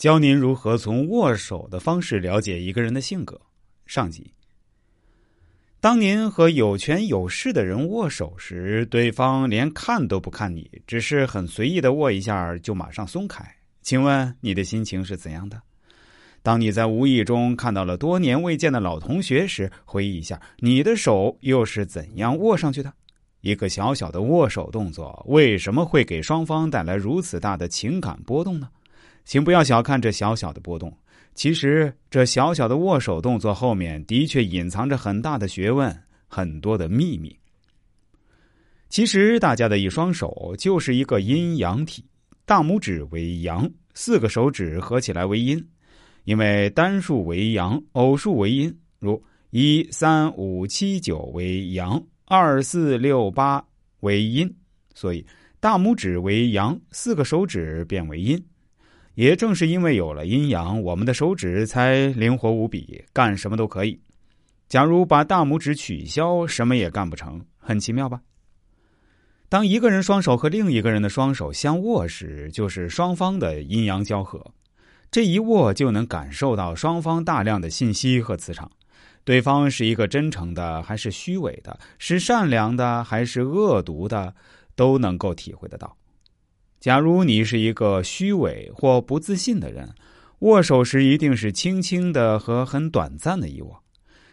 教您如何从握手的方式了解一个人的性格。上集。当您和有权有势的人握手时，对方连看都不看你，只是很随意的握一下就马上松开，请问你的心情是怎样的？当你在无意中看到了多年未见的老同学时，回忆一下你的手又是怎样握上去的？一个小小的握手动作，为什么会给双方带来如此大的情感波动呢？请不要小看这小小的波动，其实这小小的握手动作后面的确隐藏着很大的学问，很多的秘密。其实大家的一双手就是一个阴阳体，大拇指为阳，四个手指合起来为阴。因为单数为阳，偶数为阴，如一三五七九为阳，二四六八为阴，所以大拇指为阳，四个手指变为阴。也正是因为有了阴阳，我们的手指才灵活无比，干什么都可以。假如把大拇指取消，什么也干不成，很奇妙吧？当一个人双手和另一个人的双手相握时，就是双方的阴阳交合。这一握就能感受到双方大量的信息和磁场，对方是一个真诚的还是虚伪的，是善良的还是恶毒的，都能够体会得到。假如你是一个虚伪或不自信的人，握手时一定是轻轻的和很短暂的一握。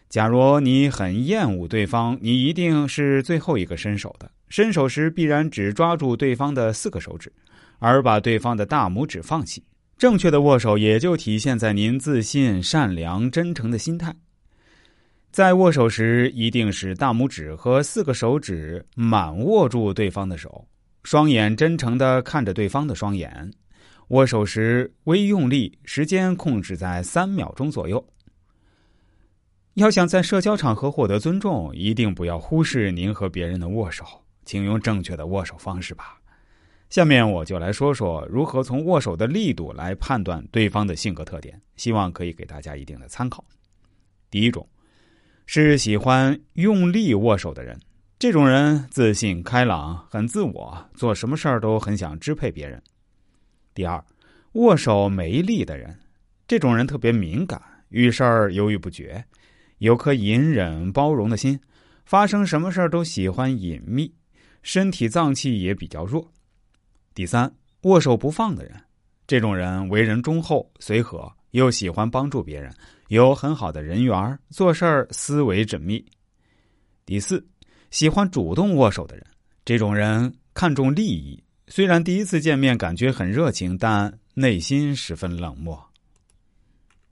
假如你很厌恶对方，你一定是最后一个伸手的，伸手时必然只抓住对方的四个手指，而把对方的大拇指放弃。正确的握手也就体现在您自信、善良、真诚的心态。在握手时，一定是大拇指和四个手指满握住对方的手，双眼真诚的看着对方的双眼。握手时微用力，时间控制在三秒钟左右。要想在社交场合获得尊重，一定不要忽视您和别人的握手，请用正确的握手方式吧。下面我就来说说如何从握手的力度来判断对方的性格特点，希望可以给大家一定的参考。第一种是喜欢用力握手的人，这种人自信开朗，很自我，做什么事儿都很想支配别人。第二，握手没力的人，这种人特别敏感，遇事儿犹豫不决，有颗隐忍包容的心，发生什么事儿都喜欢隐秘，身体脏器也比较弱。第三，握手不放的人，这种人为人忠厚、随和，又喜欢帮助别人，有很好的人缘，做事儿思维缜密。第四，喜欢主动握手的人，这种人看重利益，虽然第一次见面感觉很热情，但内心十分冷漠。